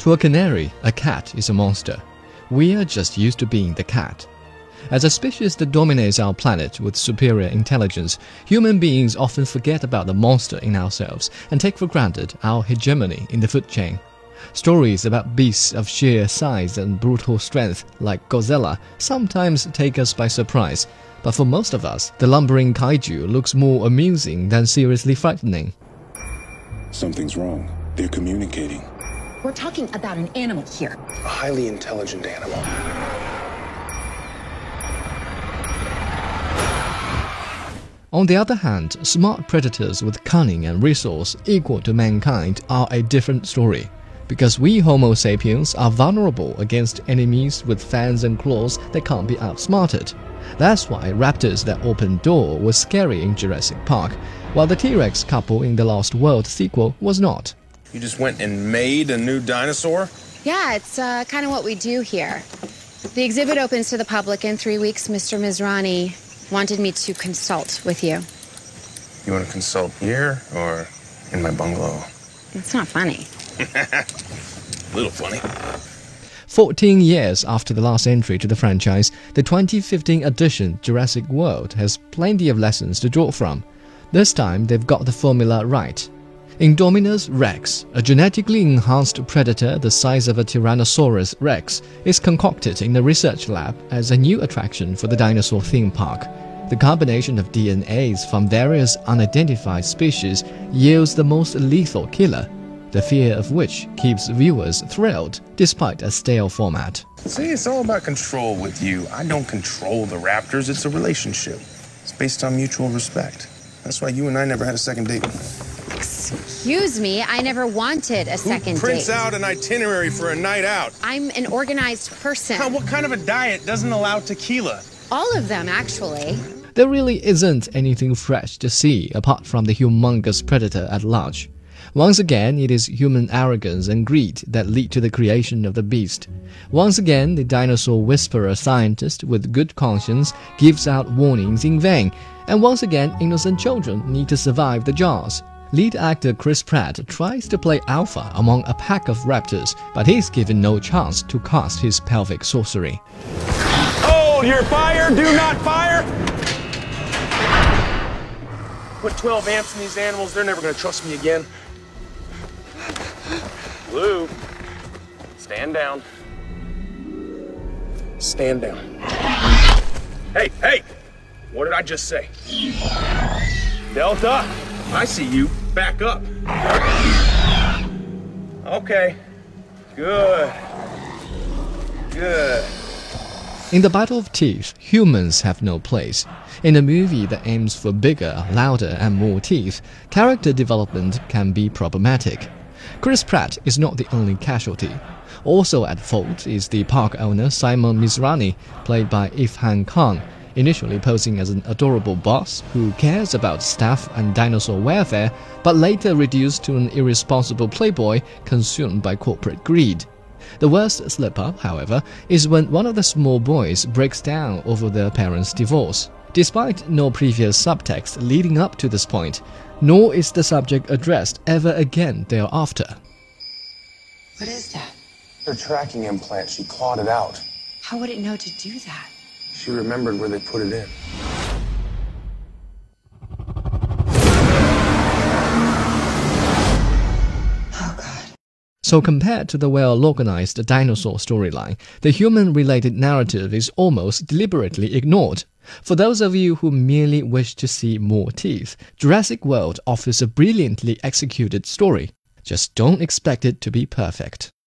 To a canary, a cat is a monster. We are just used to being the cat. As a species that dominates our planet with superior intelligence, human beings often forget about the monster in ourselves and take for granted our hegemony in the food chain. Stories about beasts of sheer size and brutal strength, like Godzilla, sometimes take us by surprise, but for most of us, the lumbering kaiju looks more amusing than seriously frightening. Something's wrong. They're communicating. We're talking about an animal here. A highly intelligent animal. On the other hand, smart predators with cunning and resource equal to mankind are a different story. Because we Homo sapiens are vulnerable against enemies with fangs and claws that can't be outsmarted. That's why raptors that open door was scary in Jurassic Park, while the T-Rex couple in the Lost World sequel was not. You just went and made a new dinosaur? Yeah, it's uh, kind of what we do here. The exhibit opens to the public in three weeks. Mr. Masrani wanted me to consult with you. You want to consult here or in my bungalow? It's not funny. A little funny. 14 years after the last entry to the franchise, the 2015 edition Jurassic World has plenty of lessons to draw from. This time, they've got the formula right. Indominus rex, a genetically enhanced predator the size of a Tyrannosaurus rex, is concocted in the research lab as a new attraction for the dinosaur theme park. The combination of DNAs from various unidentified species yields the most lethal killer, the fear of which keeps viewers thrilled despite a stale format. See, it's all about control with you. I don't control the Raptors, it's a relationship. It's based on mutual respect. That's why you and I never had a second date. Excuse me, I never wanted a second Who prints date. out an itinerary for a night out? I'm an organized person. Huh, what kind of a diet doesn't allow tequila? All of them, actually. There really isn't anything fresh to see apart from the humongous predator at large. Once again, it is human arrogance and greed that lead to the creation of the beast. Once again, the dinosaur whisperer scientist with good conscience gives out warnings in vain. And once again, innocent children need to survive the jaws. Lead actor Chris Pratt tries to play alpha among a pack of raptors, but he's given no chance to cast his pelvic sorcery. Hold your fire! Do not fire! Put 12 amps in these animals, they're never gonna trust me again. Blue, stand down. Stand down. Hey, hey! What did I just say? Delta, I see you. Back up. Okay. Good. Good. In the battle of teeth, humans have no place. In a movie that aims for bigger, louder, and more teeth, character development can be problematic. Chris Pratt is not the only casualty. Also at fault is the park owner Simon Masrani, played by Irrfan Khan, initially posing as an adorable boss who cares about staff and dinosaur welfare, but later reduced to an irresponsible playboy consumed by corporate greed. The worst slip up, however, is when one of the small boys breaks down over their parents' divorce. Despite no previous subtext leading up to this point, nor is the subject addressed ever again thereafter. What is that? Her tracking implant, she clawed it out. How would it know to do that? She remembered where they put it in. Oh, So, compared to the well organized dinosaur storyline, the human related narrative is almost deliberately ignored. For those of you who merely wish to see more teeth, Jurassic World offers a brilliantly executed story. Just don't expect it to be perfect.